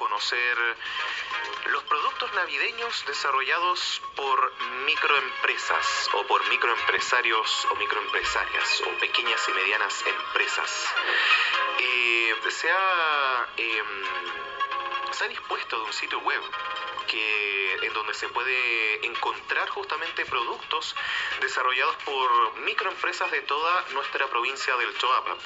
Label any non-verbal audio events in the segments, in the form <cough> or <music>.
conocer los productos navideños desarrollados por microempresas o por microempresarios o microempresarias o pequeñas y medianas empresas. Eh, se, ha, em, se ha dispuesto de un sitio web que, en donde se puede encontrar justamente productos desarrollados por microempresas de toda nuestra provincia del Choapa.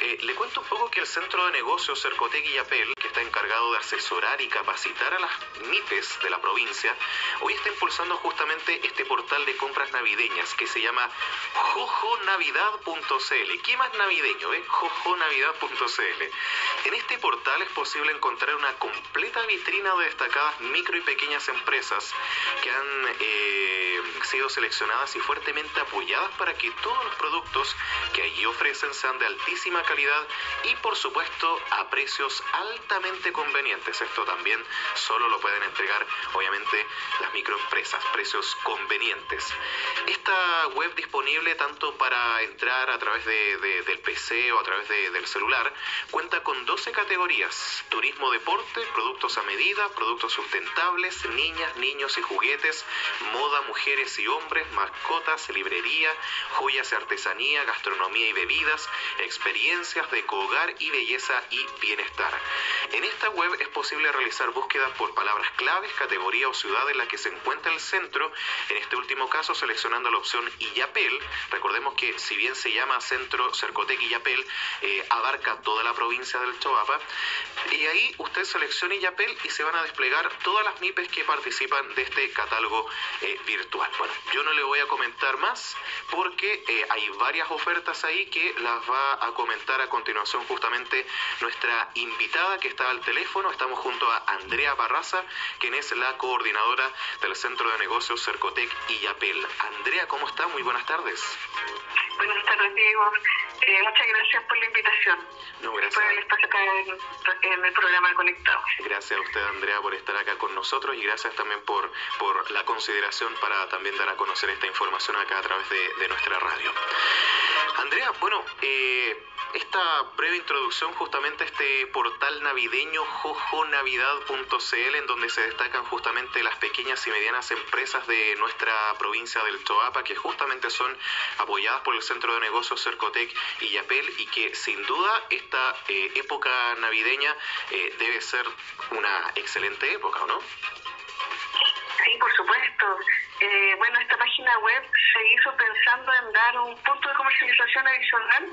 Eh, le cuento un poco que el Centro de Negocios Cercotegui y Apel, que está encargado de asesorar y capacitar a las MIPES de la provincia, hoy está impulsando justamente este portal de compras navideñas que se llama jojonavidad.cl. ¿Qué más navideño? Eh? jojonavidad.cl. En este portal es posible encontrar una completa vitrina de destacadas micro y pequeñas empresas que han eh, sido seleccionadas y fuertemente apoyadas para que todos los productos que allí ofrecen sean de altísima calidad y por supuesto a precios altamente convenientes. Esto también solo lo pueden entregar obviamente las microempresas, precios convenientes. Esta web disponible tanto para entrar a través de, del PC o a través del celular cuenta con 12 categorías, turismo, deporte, productos a medida, productos sustentables, niñas, niños y juguetes, moda, mujeres y hombres, mascotas, librería, joyas y artesanía, gastronomía y bebidas, experiencias de hogar y belleza y bienestar. En esta web es posible realizar búsquedas por palabras claves, categoría o ciudad en la que se encuentra el centro, en este último caso seleccionando la opción Illapel. Recordemos que si bien se llama Centro Cercotec Illapel, eh, abarca toda la provincia del Choapa, y ahí usted selecciona Illapel y se van a desplegar todas las MIPES que participan de este catálogo eh, virtual. Bueno, yo no le voy a comentar más porque eh, hay varias ofertas ahí que las va a comentar a continuación justamente nuestra invitada que está al teléfono. Estamos junto a Andrea Barraza, quien es la coordinadora del Centro de Negocios Cercotec y Yapel. Andrea, ¿cómo está? Muy buenas tardes. Buenas tardes, Diego. Eh, muchas gracias por la invitación. No, gracias. Por el espacio acá en, el programa Conectados. Gracias a usted, Andrea, por estar acá con nosotros y gracias también por, por la consideración para también dar a conocer esta información acá a través de, de nuestra radio. Andrea, bueno, eh, esta breve introducción justamente a este portal navideño jojonavidad.cl en donde se destacan justamente las pequeñas y medianas empresas de nuestra provincia del Toapa que justamente son apoyadas por el Centro de Negocios Cercotec y Yapel y que sin duda esta eh, época navideña eh, debe ser una excelente época, ¿no? Sí, por supuesto. Eh, bueno, esta página web se hizo pensando en dar un punto de comercialización adicional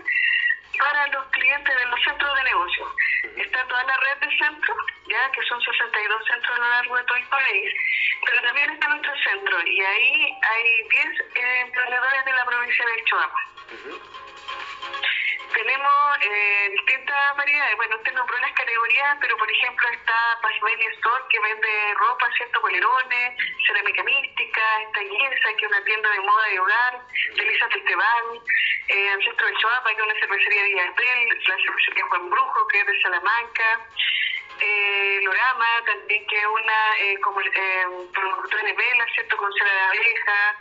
para los clientes de los centros de negocio. Está toda la red de centros, ya que son 62 centros a lo largo de todo el país, pero también está nuestro centro y ahí hay 10 eh, emprendedores de la provincia de Chihuahua. Tenemos eh, distintas variedades. Bueno, usted nombró las categorías, pero por ejemplo está Pasmeli Store, que vende ropa, ¿cierto? Polerones, cerámica mística, está Yesa, que es una tienda de moda y hogar, Delisa Festival, eh, Ancestro de Choapa, que es una cervecería de Villartel, la cervecería Juan Brujo, que es de Salamanca, eh, Lorama, también que es una eh, como, eh, productora de velas, ¿cierto? Con cera de abeja,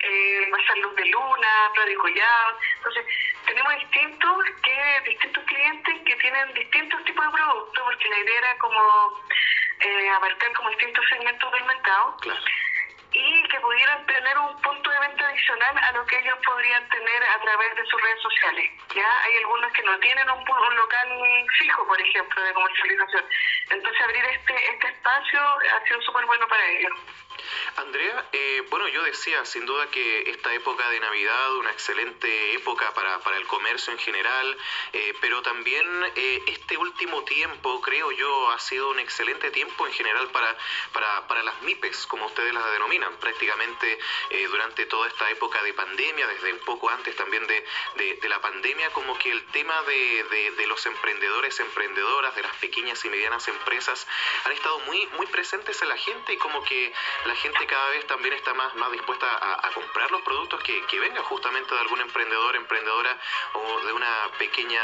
eh, Luz de Luna, Radio Collado. Entonces, tenemos distintos, que, distintos clientes que tienen distintos tipos de productos, porque la idea era como eh, abarcar como distintos segmentos del mercado. Que pudieran tener un punto de venta adicional a lo que ellos podrían tener a través de sus redes sociales. Ya hay algunos que no tienen un, un local fijo, por ejemplo, de comercialización. Entonces abrir este, este espacio ha sido súper bueno para ellos. Andrea, eh, bueno, yo decía sin duda que esta época de Navidad, una excelente época para, para el comercio en general, eh, pero también eh, este último tiempo, creo yo, ha sido un excelente tiempo en general para, para, para las MIPES, como ustedes las denominan, prácticamente durante toda esta época de pandemia, desde un poco antes también de, de, la pandemia, como que el tema de, de, de, los emprendedores, emprendedoras, de las pequeñas y medianas empresas, han estado muy, muy presentes en la gente y como que la gente cada vez también está más, más dispuesta a, comprar los productos que, que, vengan justamente de algún emprendedor, emprendedora o de una pequeña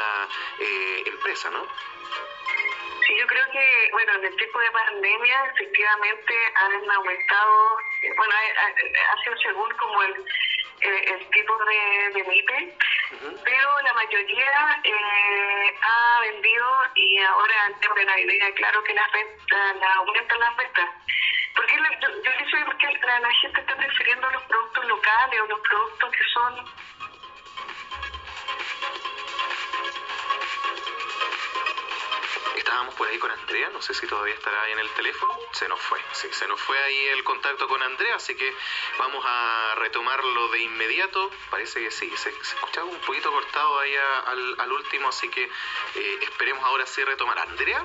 eh, empresa, ¿no? Sí, yo creo que, bueno, en el tiempo de pandemia efectivamente han aumentado, bueno, ha, sido según como el, eh, el tipo de, de MIPE, pero la mayoría eh, ha vendido y ahora tiempo de Navidad, claro que las ventas, la aumentan las ventas. Porque la, yo, yo pienso que porque la, la gente está prefiriendo los productos locales o los productos que son Estábamos por ahí con Andrea, no sé si todavía estará ahí en el teléfono. Se nos fue, sí, se nos fue ahí el contacto con Andrea, así que vamos a retomarlo de inmediato. Parece que sí, se, se escuchaba un poquito cortado ahí a- al, al último, así que eh, esperemos ahora sí retomar. ¿Andrea?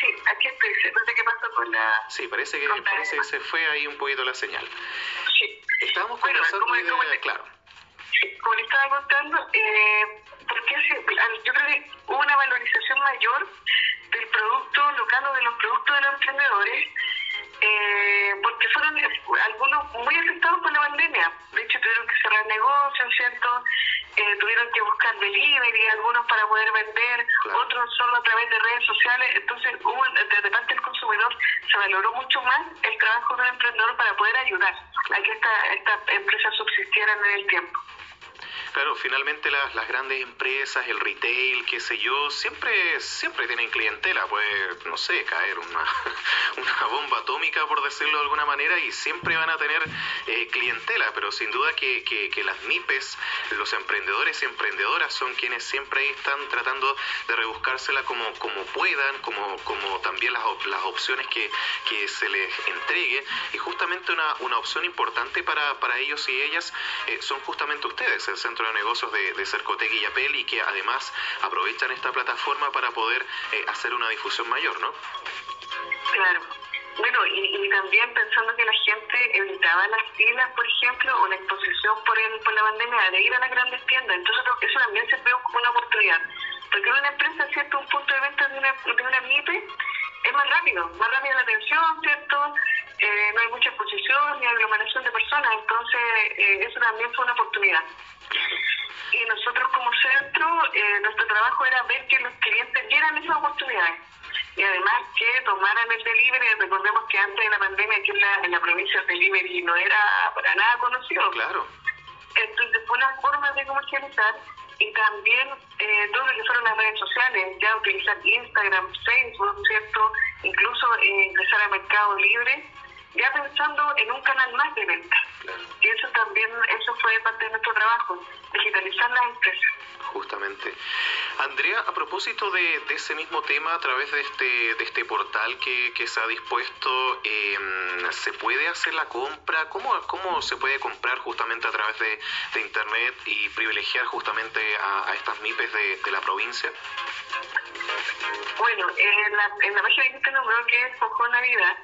Sí, aquí estoy. No sé qué pasó con la... Sí, parece que, parece que se fue ahí un poquito la señal. Sí. Estábamos Bueno, conversando de- como te- claro. Sí, como le estaba contando, eh, porque yo creo que hubo una valorización mayor del producto local o de los productos de los emprendedores, eh, porque fueron eh, algunos muy afectados por la pandemia. De hecho, tuvieron que cerrar negocios, ¿cierto? Eh, tuvieron que buscar delivery, algunos para poder vender, Claro. otros solo a través de redes sociales. Entonces, hubo, desde parte del consumidor se valoró mucho más el trabajo del emprendedor para poder ayudar a que esta, esta empresa subsistieran en el tiempo. Claro, finalmente las, las grandes empresas, el retail, qué sé yo, siempre siempre tienen clientela. Puede, no sé, caer una, <laughs> una bomba atómica, por decirlo de alguna manera, y siempre van a tener eh, clientela, pero sin duda que, que, las MIPES, los emprendedores y emprendedoras son quienes siempre están tratando de rebuscársela como, como puedan, como, como también las, las opciones que, que se les entregue. Y justamente una, una opción importante para, para ellos y ellas eh, son justamente ustedes, el Centro de Negocios de, de Cercotec y Yapel, y que además aprovechan esta plataforma para poder eh, hacer una difusión mayor, ¿no? Claro. Bueno, y, y también pensando que la gente evitaba las filas, por ejemplo, o la exposición por el, por la pandemia de ir a las grandes tiendas. Entonces, eso también se ve como una oportunidad. Porque una empresa, ¿cierto? Un punto de venta de una, de una MIPE es más rápido, más rápida la atención, ¿cierto? Eh, no hay mucha exposición ni aglomeración de personas. Entonces, eh, eso también fue una oportunidad. Y nosotros como centro, eh, nuestro trabajo era ver que los clientes vieran esas oportunidades. Y además que tomaran el delivery, recordemos que antes de la pandemia aquí en la, en la provincia el delivery no era para nada conocido. Claro, Entonces fue una forma de comercializar y también eh, todo lo que fueron las redes sociales, ya utilizar Instagram, Facebook, ¿cierto? Incluso eh, ingresar a Mercado Libre, ya pensando en un canal más de venta. Y eso también, eso fue parte de nuestro trabajo, digitalizar las empresas. Justamente. Andrea, a propósito de, de ese mismo tema, a través de este, de este portal que, que se ha dispuesto, eh, ¿se puede hacer la compra? ¿Cómo, ¿Cómo se puede comprar justamente a través de, de Internet y privilegiar justamente a, a estas MIPES de, de la provincia? Bueno, en la, en la página que usted nombró, que es Cojo Navidad,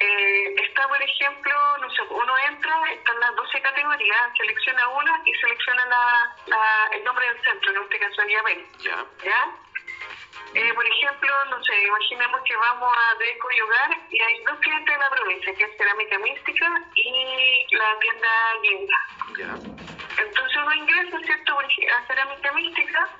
eh, está, por ejemplo, no sé, uno entra, están las 12 categorías, selecciona una y selecciona la, la, el nombre del centro, en este caso el Yabel, Ya, ¿ya? Eh, por ejemplo, no sé, imaginemos que vamos a Deco y Hogar y hay dos clientes en la provincia, que es Cerámica Mística y la tienda ya, Entonces uno ingresa, ¿cierto? A Cerámica Mística,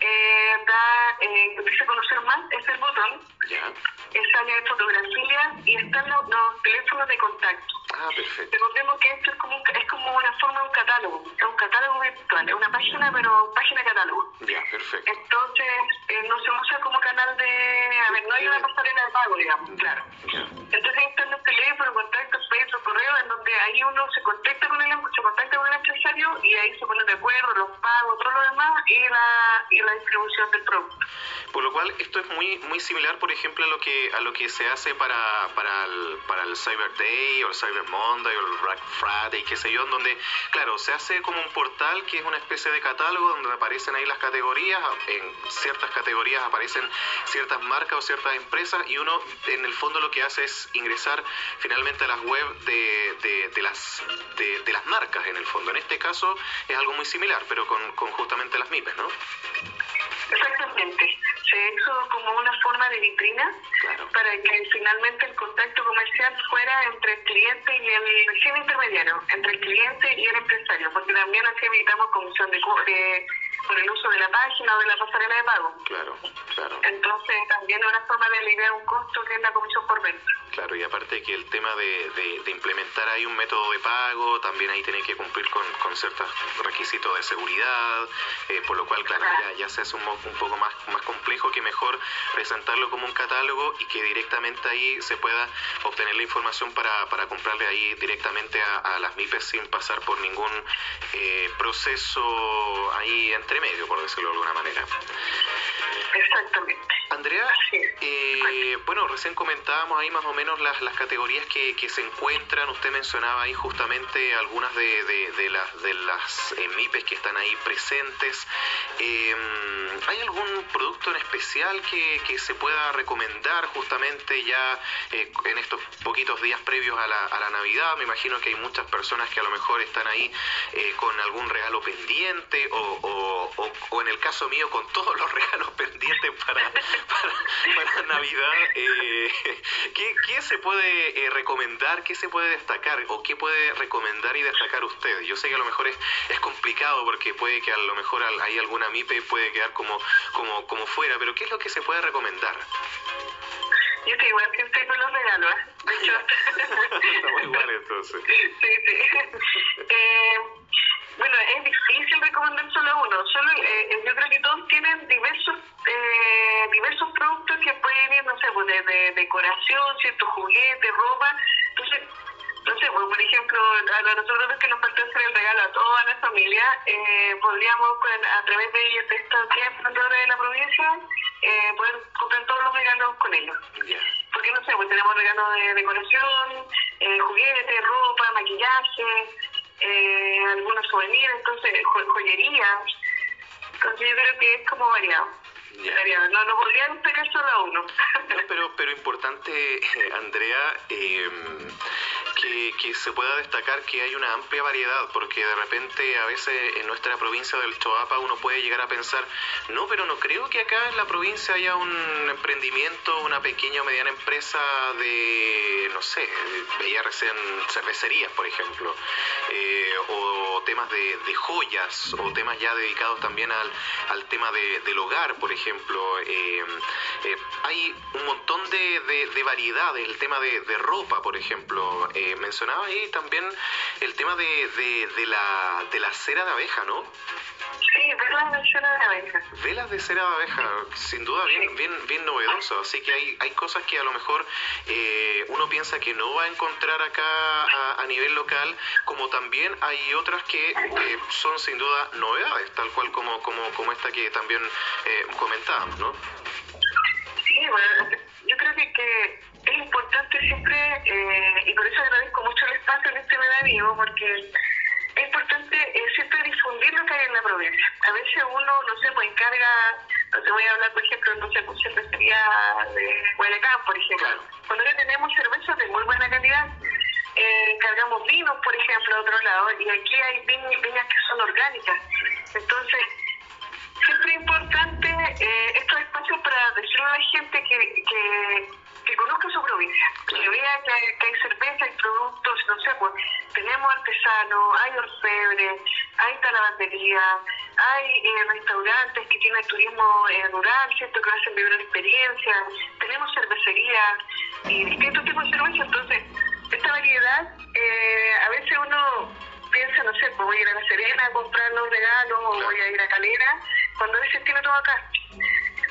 eh, da, eh, empieza a conocer más, es el botón, ya. eh, sale de fotografía y están los, los teléfonos de contacto. Ah, perfecto. Recordemos que esto es como, es como una forma de un catálogo, es un catálogo virtual, es una página, pero página catálogo. Ya, perfecto. Entonces, eh, no se usa como canal de... A ver, no hay una pasarela de pago, digamos, claro. Entonces ahí están los teléfonos, contactos, Facebook, correo, en donde ahí uno se contacta con el se contacta con el empresario y ahí se ponen de acuerdo los pagos, todo lo demás y la, y la distribución del producto. Por lo cual esto es muy muy similar, por ejemplo, a lo que a lo que se hace para para el, para el Cyber Day o el Cyber Monday o el Black Friday, qué sé yo, en donde claro se hace como un portal que es una especie de catálogo donde aparecen ahí las categorías, en ciertas categorías aparecen ciertas marcas o ciertas empresas y uno en el fondo lo que hace es ingresar finalmente a las web de, de, de las de, de las marcas en el fondo. En este caso es algo muy similar, pero con, con justamente las MIPES, ¿no? Exactamente. Se hizo como una forma de vitrina Claro. para que finalmente el contacto comercial fuera entre el cliente y el sin intermediario, entre el cliente y el empresario, porque también así evitamos comisión de, de, por el uso de la página o de la pasarela de pago. Claro, claro. Entonces también es una forma de aliviar un costo que es la comisión por venta. Claro, y aparte que el tema de, de, implementar ahí un método de pago, también ahí tiene que cumplir con, con ciertos requisitos de seguridad, eh, por lo cual, claro, ya, ya, se hace un, un, poco más, más complejo que mejor presentarlo como un catálogo y que directamente ahí se pueda obtener la información para, para comprarle ahí directamente a, a las MIPES sin pasar por ningún eh, proceso ahí entre medio, por decirlo de alguna manera. Exactamente. Andrea, eh, bueno, recién comentábamos ahí más o menos las, las categorías que, que, se encuentran. Usted mencionaba ahí justamente algunas de, de, de las, de las eh, MIPES que están ahí presentes. Eh, ¿Hay algún producto en especial que, que, se pueda recomendar justamente ya eh, en estos poquitos días previos a la, a la, Navidad? Me imagino que hay muchas personas que a lo mejor están ahí eh, con algún regalo pendiente o, o, o, o, en el caso mío con todos los <laughs> regalos pendientes para, para, <laughs> para Navidad. Eh, ¿qué, ¿qué, se puede recomendar? ¿Qué se puede destacar? ¿O qué puede recomendar y destacar usted? Yo sé que a lo mejor es, es complicado porque puede que a lo mejor hay alguna MIPE puede quedar como, como, como fuera, pero ¿qué es lo que se puede recomendar? Yo estoy igual que usted con los regalos, ¿eh? De hecho. <laughs> Estamos igual entonces. Sí, sí. <laughs> Eh, bueno, es difícil recomendar solo uno. Solo, eh, yo creo que todos tienen diversos eh, diversos productos que pueden ir, no sé, pues de, de decoración, ciertos juguetes, ropa. Entonces, no sé, pues, por ejemplo, a nosotros que nos falta hacer el regalo a toda la familia, eh, podríamos, pues, a través de, estos 10 emprendedores de la provincia, eh, poder comprar todos los regalos con ellos. Yeah. Porque, no sé, pues tenemos regalos de decoración, eh, juguetes, ropa, maquillaje, eh, algunos souvenirs, entonces, jo joyería. Entonces, yo creo que es como variado. Yeah. No, no podría destacar solo a uno. No, pero, pero importante, Andrea, eh, que, que, se pueda destacar que hay una amplia variedad, porque de repente a veces en nuestra provincia del Choapa uno puede llegar a pensar, no, pero no creo que acá en la provincia haya un emprendimiento, una pequeña o mediana empresa de, no sé, veía recién cervecerías, por ejemplo, eh, o temas de, joyas, o temas ya dedicados también al, al tema de, del hogar, por ejemplo. Eh, eh, hay un montón de, de, de variedades, el tema de, ropa, por ejemplo. Eh, mencionaba ahí también el tema de, de, de, la, de la cera de abeja, ¿no? Sí, velas de cera de abeja. Velas de cera de abeja, sin duda bien, bien, bien novedoso. Así que hay, hay cosas que a lo mejor eh, uno piensa que no va a encontrar acá a, a nivel local, como también hay otras que eh, son sin duda novedades, tal cual como, como, como esta que también eh, comentábamos, ¿no? Sí, bueno, yo creo que, que es importante siempre, eh, y por eso agradezco mucho el espacio en este medio, porque es importante eh, siempre difundir lo que hay en la provincia. A veces uno, no sé, pues encarga, no te voy a hablar, por ejemplo, no sé, pues cervecería de Guayacán, por ejemplo. Claro. Cuando ya tenemos cervezas de muy buena calidad, eh, encargamos vinos, por ejemplo, a otro lado, y aquí hay viñas, viñas que son orgánicas. Entonces, siempre es importante eh, estos espacios para decirle a la gente que, que, que conozca su provincia, que vea que hay, que cerveza, hay productos, no sé, pues tenemos artesanos, hay orfebre, hay talavandería, hay eh, restaurantes que tienen turismo eh, rural, ¿cierto? Que hacen vivir una experiencia, tenemos cervecería y distintos tipos de cerveza, entonces esta variedad, eh, a veces uno piensa, no sé, pues voy a ir a La Serena a comprar los regalos o voy a ir a Calera, cuando a tiene todo acá.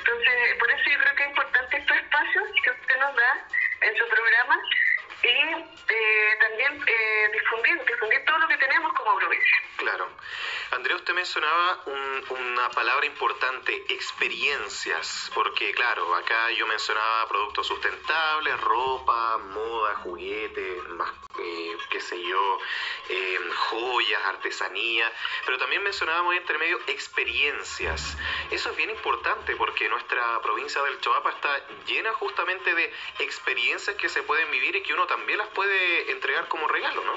Entonces, por eso yo creo que es importante estos espacios que usted nos da en su programa y eh, también eh, difundir, difundir todo lo que tenemos como provincia. Claro. Andrea, usted mencionaba un, una palabra importante, experiencias, porque claro, acá yo mencionaba productos sustentables, ropa, moda, juguetes, más, eh, qué sé yo, eh, joyas, artesanía, pero también mencionábamos entre medio experiencias. Eso es bien importante porque nuestra provincia del Choapa está llena justamente de experiencias que se pueden vivir y que uno también las puede entregar como regalo, ¿no?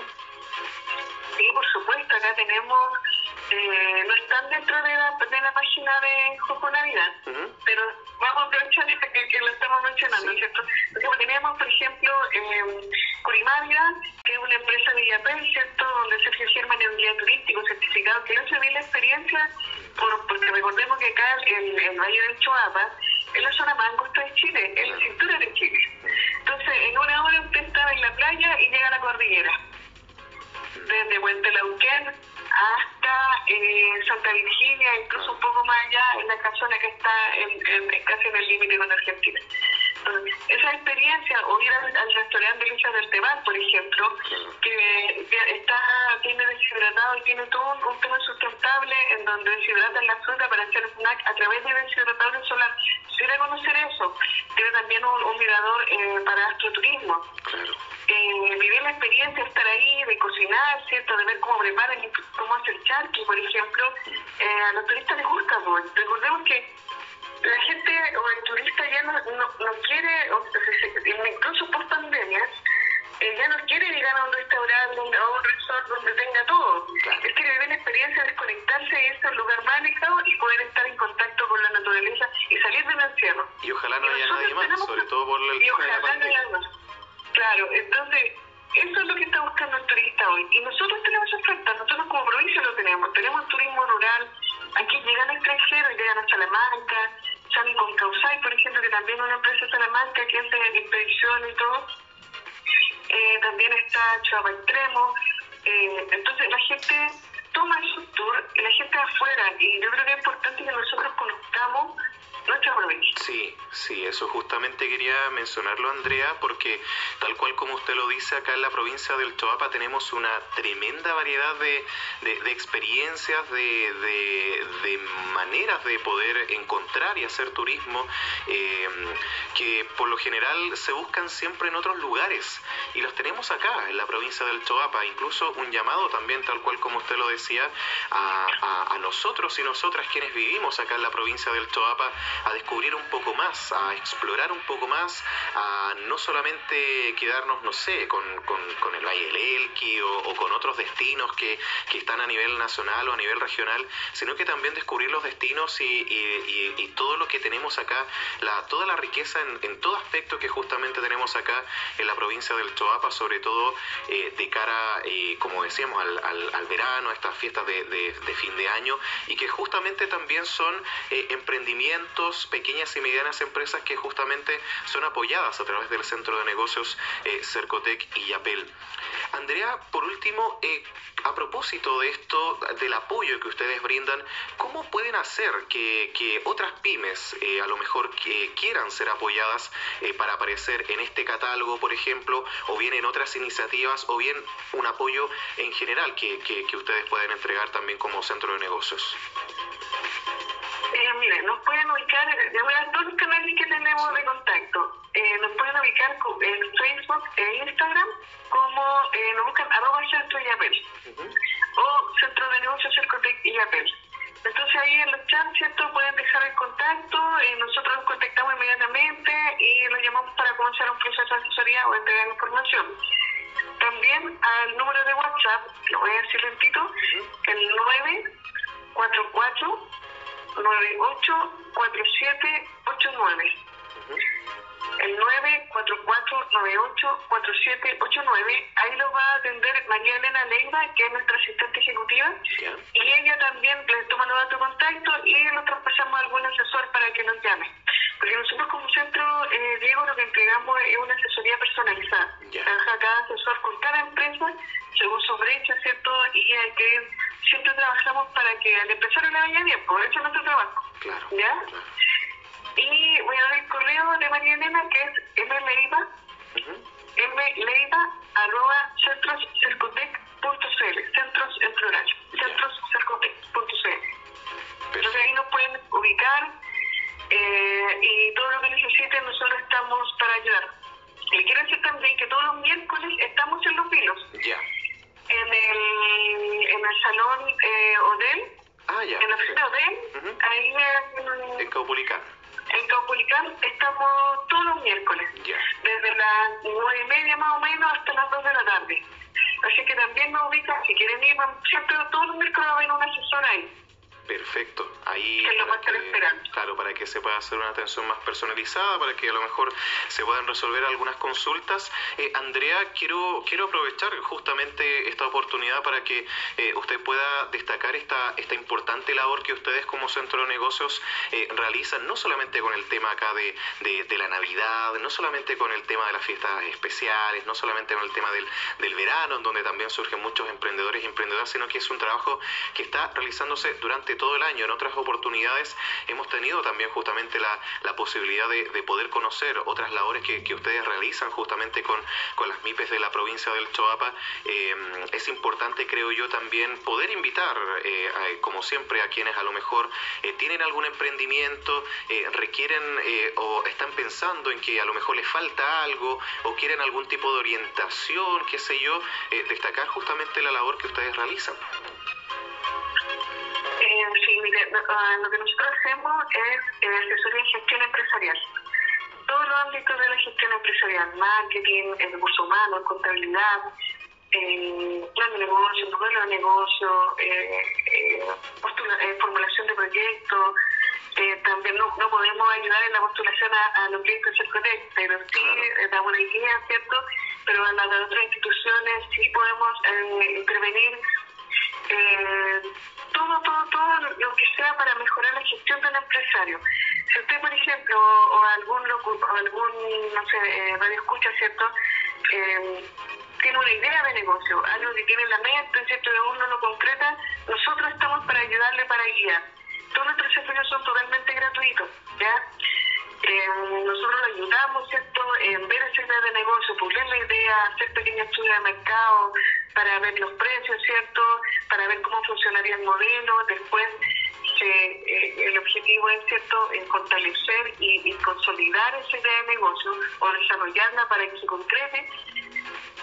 Sí, por supuesto, acá tenemos eh, no están dentro de la, de la página de Joco Navidad, pero vamos a aprovechar que, que lo estamos mencionando, ¿cierto? Porque tenemos, por ejemplo, eh, que es una empresa de Villapel, ¿cierto? Donde Sergio Germán es un guía turístico certificado, que no se la experiencia, por, porque recordemos que acá en el Valle del Choapa, es la zona más angosta de Chile, es la cintura de Chile. Entonces, en una hora usted está en la playa y llega a la cordillera. Desde Puente Lauquén hasta eh, Santa Virginia, incluso un poco más allá, en la casona que está en, casi en el límite con Argentina. Entonces, esa experiencia, o ir al, restaurante de Lucha del Tebal, por ejemplo, que, está tiene deshidratado y tiene todo un, tema sustentable en donde deshidratan la fruta para hacer snack a través de deshidratador solar. Quiere conocer eso. Tiene también un, mirador eh, para astroturismo. Eh, vivir la experiencia, estar ahí, de cocinar, ¿cierto? De ver cómo preparan y cómo hacer charqui, por ejemplo. Eh, a los turistas les gusta, pues. Recordemos que la gente o el turista ya no, no, quiere, o, incluso por pandemia, eh, ya no quiere llegar a un restaurante, a un resort donde tenga todo. Él quiere vivir la experiencia de desconectarse y irse a un lugar más alejado y poder estar en contacto con la naturaleza y salir del encierro. Y ojalá no haya nadie más, sobre todo por el y ojalá no haya más. Claro, entonces eso es lo que está buscando el turista hoy. Y nosotros tenemos oferta, nosotros como provincia lo tenemos. Tenemos turismo rural, aquí llegan extranjeros, llegan a Salamanca, salen con Causay, por ejemplo, que también es una empresa de Salamanca que hace expedición y todo eh, también está Chava Extremo. Eh, entonces la gente toma esos tours y la gente afuera. Y yo creo que es importante que nosotros conozcamos Sí, sí, eso justamente quería mencionarlo, Andrea, porque tal cual como usted lo dice, acá en la provincia del Choapa tenemos una tremenda variedad de, de, experiencias, de, de, maneras de poder encontrar y hacer turismo, eh, que por lo general se buscan siempre en otros lugares. Y los tenemos acá, en la provincia del Choapa. Incluso un llamado también, tal cual como usted lo decía, a, a, nosotros y nosotras quienes vivimos acá en la provincia del Choapa a descubrir un poco más, a explorar un poco más, a no solamente quedarnos, no sé, con, con, el Valle del Elqui o, con otros destinos que, que, están a nivel nacional o a nivel regional, sino que también descubrir los destinos y, y, y todo lo que tenemos acá, la, toda la riqueza en, en, todo aspecto que justamente tenemos acá en la provincia del Choapa, sobre todo eh, de cara, eh, como decíamos, al, al, al, verano, a estas fiestas de, de, de, fin de año, y que justamente también son eh, emprendimientos pequeñas y medianas empresas que justamente son apoyadas a través del Centro de Negocios eh, Cercotec y Yapel. Andrea, por último, eh, a propósito de esto, del apoyo que ustedes brindan, ¿cómo pueden hacer que, que otras pymes eh, a lo mejor que quieran ser apoyadas eh, para aparecer en este catálogo, por ejemplo, o bien en otras iniciativas, o bien un apoyo en general que, que, que ustedes pueden entregar también como centro de negocios? Mire, nos pueden ubicar, de voy a todos los canales que tenemos de contacto. Eh, nos pueden ubicar en Facebook e Instagram como eh, nos buscan arroba centro y apel o centro de negocios Cercotec y apel. Entonces ahí en los chats, ¿cierto? Pueden dejar el contacto, eh, nosotros nos contactamos inmediatamente y los llamamos para comenzar un proceso de asesoría o entregar información. También al número de WhatsApp, lo voy a decir lentito, el 944 984789. El 944984789, ahí lo va a atender María Elena Leiva, que es nuestra asistente ejecutiva, y ella también le toma los datos de contacto y nosotros pasamos a algún asesor para que nos llame. Porque nosotros como centro, eh, Diego, lo que entregamos es una asesoría personalizada. Trabaja cada asesor con cada empresa, según su brecha, ¿cierto? Y hay que siempre trabajamos para que al empresario le vaya bien, por eso es nuestro trabajo. Claro, ¿Ya? Y voy a dar el correo de María Elena, que es mleiva, uh mleiva, arroba centroscercotec.cl, centros en plural, centroscercotec.cl. Entonces ahí nos pueden ubicar eh, y todo lo que necesiten nosotros estamos para ayudar. Y quiero decir también que todos los miércoles estamos en Los Vilos. Ya en el, en el salón eh, Odel, ah, ya. en la oficina Odel, ahí en, en Caupolicán. En Caupolicán estamos todos los miércoles, desde las nueve y media más o menos hasta las dos de la tarde. Así que también nos ubican, si quieren ir, siempre todos los miércoles va a haber un asesor ahí. Perfecto. Ahí para que, claro, para que se pueda hacer una atención más personalizada, para que a lo mejor se puedan resolver algunas consultas. Eh, Andrea, quiero quiero aprovechar justamente esta oportunidad para que eh, usted pueda destacar esta esta importante labor que ustedes como centro de negocios eh, realizan, no solamente con el tema acá de, de, la Navidad, no solamente con el tema de las fiestas especiales, no solamente con el tema del, del verano, en donde también surgen muchos emprendedores y emprendedoras, sino que es un trabajo que está realizándose durante todo el año. En otras oportunidades hemos tenido también justamente la, la posibilidad de, de, poder conocer otras labores que, que, ustedes realizan justamente con, con las MIPES de la provincia del Choapa. Eh, es importante, creo yo, también poder invitar, eh, como siempre, a quienes a lo mejor eh, tienen algún emprendimiento, requieren o están pensando en que a lo mejor les falta algo o quieren algún tipo de orientación, qué sé yo, destacar justamente la labor que ustedes realizan. Lo que nosotros hacemos es eh, asesoría en gestión empresarial. Todos los ámbitos de la gestión empresarial, marketing, el recurso humano, contabilidad, eh, plan de negocio, modelo de negocio, eh, eh, eh formulación de proyectos. también no, no, podemos ayudar en la postulación a, a los clientes del pero sí da una idea, ¿cierto? Pero a las otras instituciones sí podemos intervenir eh, todo, todo, todo lo que sea para mejorar la gestión del empresario. Si usted, por ejemplo, o, algún, o algún, no sé, eh, radio escucha, ¿cierto? Eh, tiene una idea de negocio, algo que tiene en la mente, ¿cierto? Y aún no lo concreta, nosotros estamos para ayudarle, para guiar. Todos nuestros servicios son totalmente gratuitos, ¿ya? Eh, nosotros lo ayudamos, ¿cierto?, en ver esa idea de negocio, pulir la idea, hacer pequeños estudios de mercado para ver los precios, ¿cierto?, para ver cómo funcionaría el modelo, después eh, el objetivo es, ¿cierto?, en fortalecer y, consolidar esa idea de negocio o desarrollarla para que se concrete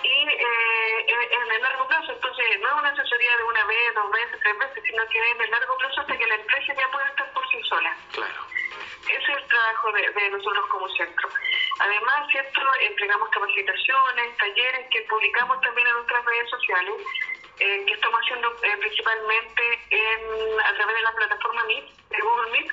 y eh, en, el largo plazo, entonces no es una asesoría de una vez, dos veces, tres veces, sino que en el largo plazo hasta que la empresa ya pueda estar por sí sola. Claro. Ese es el trabajo de, nosotros como centro. Además, ¿cierto? Entregamos capacitaciones, talleres que publicamos también en nuestras redes sociales, eh, que estamos haciendo eh, principalmente en, a través de la plataforma Meet, de Google Meet.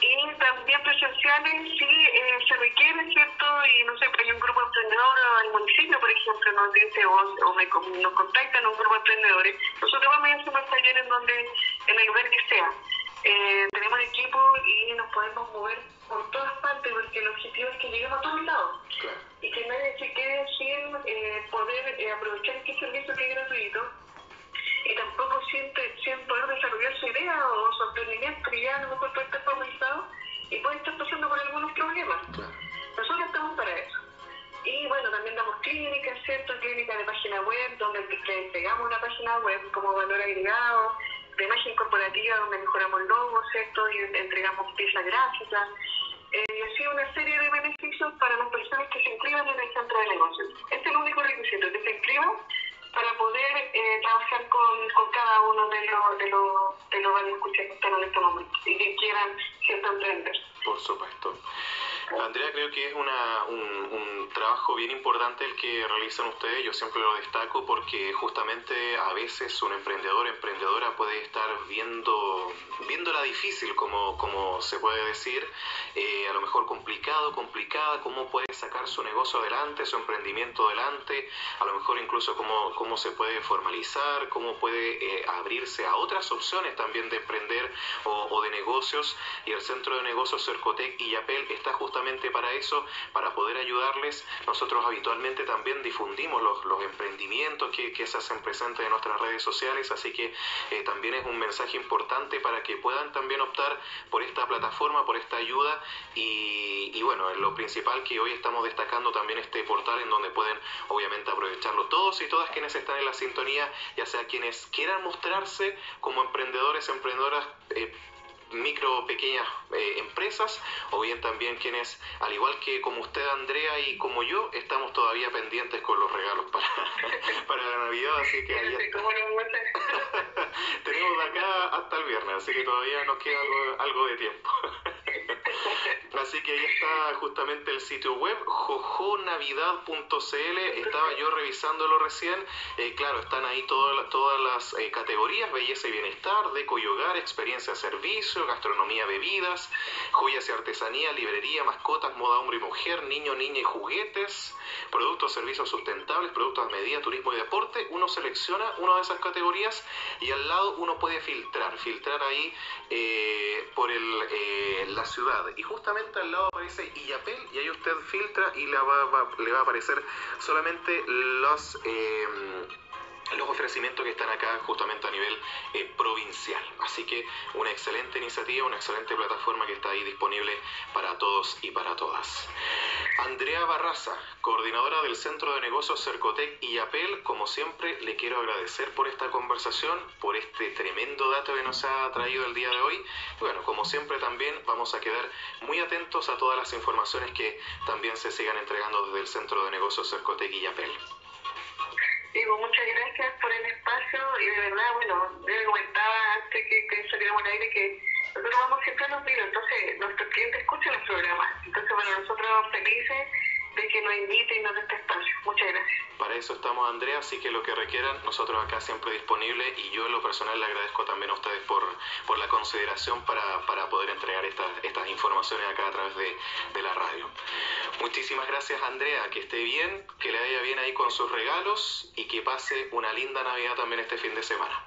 Y también presenciales, si eh, se requiere, ¿cierto? Y no sé, hay un grupo emprendedor el municipio, por ejemplo, nos dice o, o me, nos contactan un grupo de emprendedores, nosotros vamos a hacer un taller en donde, en el lugar que sea eh, tenemos equipo y nos podemos mover por todas partes porque el objetivo es que lleguemos a todos lados y que nadie se quede sin eh, poder eh, aprovechar este servicio que es gratuito y tampoco siente, sin poder desarrollar su idea o su emprendimiento que ya a lo mejor puede estar formalizado y puede estar pasando por algunos problemas. Nosotros estamos para eso. Y bueno, también damos clínicas, ¿cierto? Clínicas de página web, donde le entregamos una página web como valor agregado, de imagen corporativa donde mejoramos el logo, ¿cierto? Y entregamos piezas gráficas. Eh, y así una serie de beneficios para las personas que se inscriban en el centro de negocios. Este es el único requisito, que se inscriban para poder eh, trabajar con, con, cada uno de los de los de los que están en este momento y que quieran cierto emprender. Por supuesto. Andrea, creo que es una, un, un, trabajo bien importante el que realizan ustedes. Yo siempre lo destaco porque justamente a veces un emprendedor, emprendedora puede estar viendo, viéndola difícil, como, como se puede decir, eh, a lo mejor complicado, complicada, cómo puede sacar su negocio adelante, su emprendimiento adelante, a lo mejor incluso cómo, cómo se puede formalizar, cómo puede eh, abrirse a otras opciones también de emprender o, o, de negocios. Y el Centro de Negocios Cercotec y Yapel está justamente para eso, para poder ayudarles. Nosotros habitualmente también difundimos los, los emprendimientos que, que, se hacen presentes en nuestras redes sociales, así que eh, también es un mensaje importante para que puedan también optar por esta plataforma, por esta ayuda y, y bueno, lo principal que hoy estamos destacando también este portal en donde pueden obviamente aprovecharlo todos y todas quienes están en la sintonía, ya sea quienes quieran mostrarse como emprendedores, emprendedoras, eh, micro, pequeñas eh, empresas, o bien también quienes, al igual que como usted, Andrea, y como yo, estamos todavía pendientes con los regalos para, <laughs> para la Navidad, así que <laughs> tenemos de acá hasta el viernes, así que todavía nos queda algo, algo de tiempo. <laughs> <laughs> Así que ahí está justamente el sitio web, jojonavidad.cl. Estaba yo revisándolo recién. Eh, claro, están ahí todas, todas las eh, categorías, belleza y bienestar, deco y hogar, experiencia, servicio, gastronomía, bebidas, joyas y artesanía, librería, mascotas, moda hombre y mujer, niño, niña y juguetes, productos, servicios sustentables, productos a medida, turismo y deporte. Uno selecciona una de esas categorías y al lado uno puede filtrar, filtrar ahí eh, por el, la ciudad. Y justamente al lado aparece Illapel y ahí usted filtra y le va, le va a aparecer solamente los... Eh, los ofrecimientos que están acá justamente a nivel eh, provincial. Así que una excelente iniciativa, una excelente plataforma que está ahí disponible para todos y para todas. Andrea Barraza, coordinadora del Centro de Negocios Cercotec y Apel, como siempre le quiero agradecer por esta conversación, por este tremendo dato que nos ha traído el día de hoy. bueno, como siempre también vamos a quedar muy atentos a todas las informaciones que también se sigan entregando desde el Centro de Negocios Cercotec y Apel. Digo, muchas gracias por el espacio y de verdad, bueno, yo le comentaba antes que, que saliéramos al aire que nosotros vamos siempre a los videos, entonces nuestros clientes escuchan los programas, entonces bueno, nosotros felices de que nos invite y nos dé este espacio. Muchas gracias. Para eso estamos, Andrea, así que lo que requieran, nosotros acá siempre disponibles y yo en lo personal le agradezco también a ustedes por, por la consideración para, para poder entregar estas, estas informaciones acá a través de, de la radio. Muchísimas gracias, Andrea, que esté bien, que le vaya bien ahí con sus regalos y que pase una linda Navidad también este fin de semana.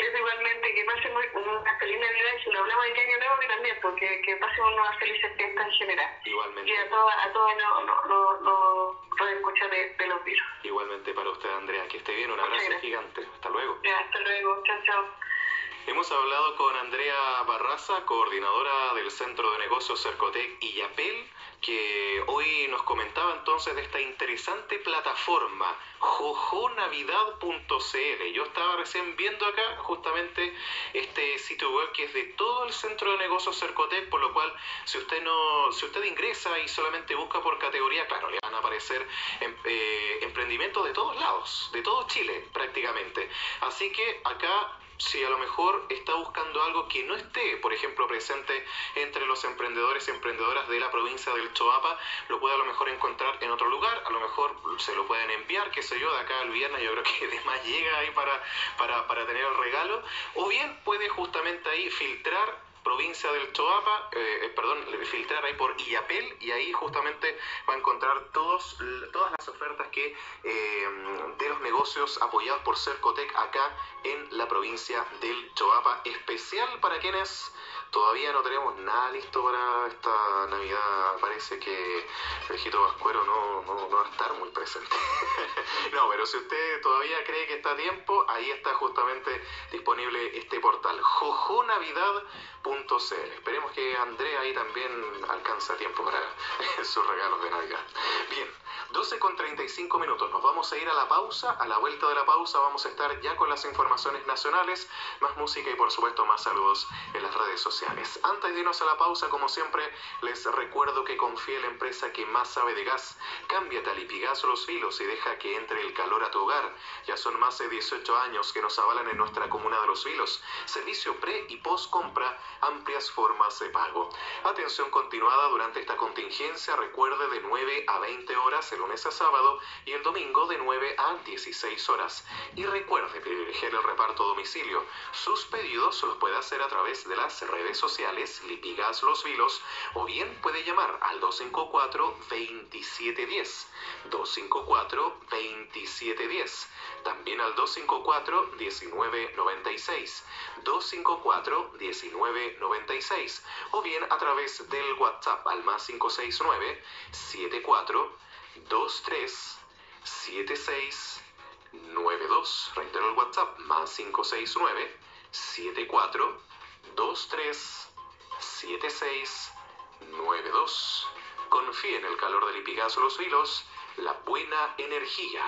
Es igualmente que pasen una feliz Navidad y si lo hablamos de año nuevo que también, porque que pasen unas felices fiestas en general. Igualmente. Y a todos a todos los no, escuchar de, de, los virus. Igualmente para usted, Andrea, que esté bien, un abrazo gigante. Hasta luego. Ya, hasta luego, chao, chao. Hemos hablado con Andrea Barraza, coordinadora del Centro de Negocios Cercotec y Yapel, que hoy nos comentaba entonces de esta interesante plataforma jojonavidad.cl. Yo estaba recién viendo acá justamente este sitio web que es de todo el Centro de Negocios Cercotec, por lo cual si usted no, si usted ingresa y solamente busca por categoría, claro, le van a aparecer em, eh, emprendimientos de todos lados, de todo Chile prácticamente. Así que acá si a lo mejor está buscando algo que no esté, por ejemplo, presente entre los emprendedores y emprendedoras de la provincia del Choapa, lo puede a lo mejor encontrar en otro lugar, a lo mejor se lo pueden enviar, qué sé yo, de acá al viernes, yo creo que <laughs> de más llega ahí para, para, para tener el regalo, o bien puede justamente ahí filtrar provincia del Choapa, eh, eh, perdón, filtrar ahí por IAPEL y ahí justamente va a encontrar todos, todas las ofertas que eh, de los negocios apoyados por Cercotec acá en la provincia del Choapa, especial para quienes Todavía no tenemos nada listo para esta Navidad. Parece que hijito Vascuero no, no, no va a estar muy presente. <laughs> no, pero si usted todavía cree que está a tiempo, ahí está justamente disponible este portal, Esperemos que Andrea ahí también alcance a tiempo para <laughs> sus regalos de Navidad. Bien. 12 con 35 minutos. Nos vamos a ir a la pausa. A la vuelta de la pausa vamos a estar ya con las informaciones nacionales, más música y por supuesto más saludos en las redes sociales. Antes de irnos a la pausa, como siempre, les recuerdo que confíe en la empresa que más sabe de gas. Cámbiate a Lipigas Los Filos y deja que entre el calor a tu hogar. Ya son más de 18 años que nos avalan en nuestra comuna de Los Filos. Servicio pre y post compra, amplias formas de pago. Atención continuada durante esta contingencia. Recuerde de 9 a 20 horas lunes a sábado y el domingo de 9 a 16 horas. Y recuerde privilegiar el reparto a domicilio. Sus pedidos los puede hacer a través de las redes sociales Lipigas Los Vilos o bien puede llamar al 254-2710. 254-2710. También al 254-1996. 254-1996. O bien a través del WhatsApp al más 569 74 237692. Reitero el WhatsApp, más 569 74 237692. Confíe en el calor del Ipigazo Los Filos, la buena energía.